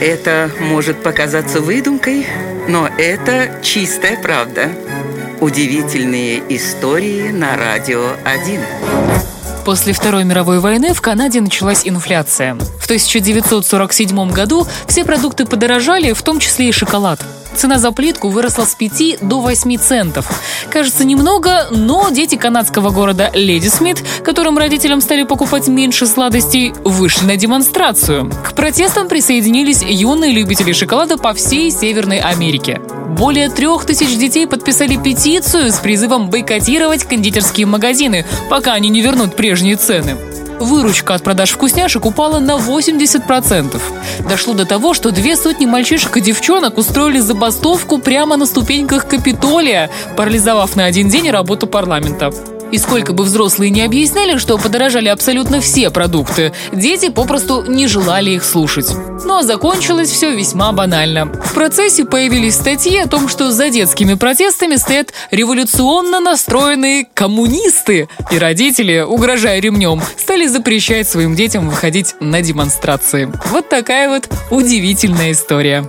Это может показаться выдумкой, но это чистая правда. Удивительные истории на радио 1. После Второй мировой войны в Канаде началась инфляция. В 1947 году все продукты подорожали, в том числе и шоколад. Цена за плитку выросла с 5 до 8 центов. Кажется немного, но дети канадского города Леди Смит, которым родителям стали покупать меньше сладостей, вышли на демонстрацию. К протестам присоединились юные любители шоколада по всей Северной Америке. Более трех тысяч детей подписали петицию с призывом бойкотировать кондитерские магазины, пока они не вернут прежние цены. Выручка от продаж вкусняшек упала на 80%. Дошло до того, что две сотни мальчишек и девчонок устроили забастовку прямо на ступеньках Капитолия, парализовав на один день работу парламента. И сколько бы взрослые не объясняли, что подорожали абсолютно все продукты, дети попросту не желали их слушать. Но закончилось все весьма банально. В процессе появились статьи о том, что за детскими протестами стоят революционно настроенные коммунисты. И родители, угрожая ремнем, стали запрещать своим детям выходить на демонстрации. Вот такая вот удивительная история.